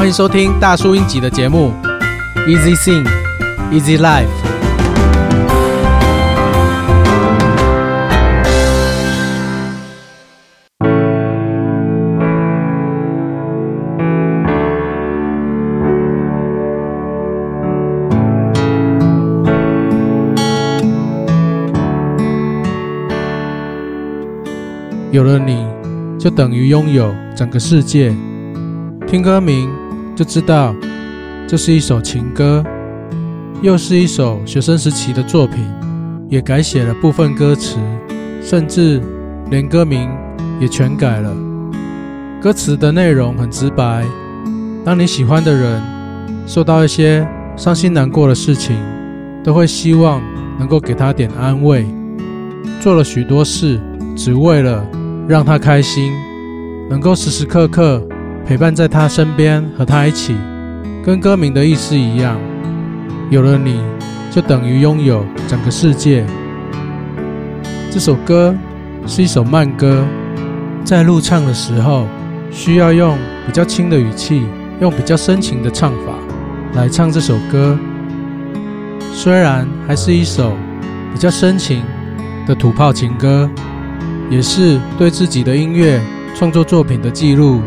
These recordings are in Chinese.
欢迎收听大叔英集的节目，Easy Sing, Easy Life。有了你，就等于拥有整个世界。听歌名就知道，这是一首情歌，又是一首学生时期的作品，也改写了部分歌词，甚至连歌名也全改了。歌词的内容很直白，当你喜欢的人受到一些伤心难过的事情，都会希望能够给他点安慰，做了许多事，只为了让他开心，能够时时刻刻陪伴在他身边，和他一起，跟歌名的意思一样。有了你，就等于拥有整个世界。这首歌是一首慢歌，在录唱的时候，需要用比较轻的语气，用比较深情的唱法来唱这首歌。虽然还是一首比较深情的土炮情歌。也是对自己的音乐创作作品的记录，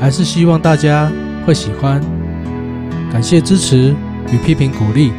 还是希望大家会喜欢。感谢支持与批评鼓励。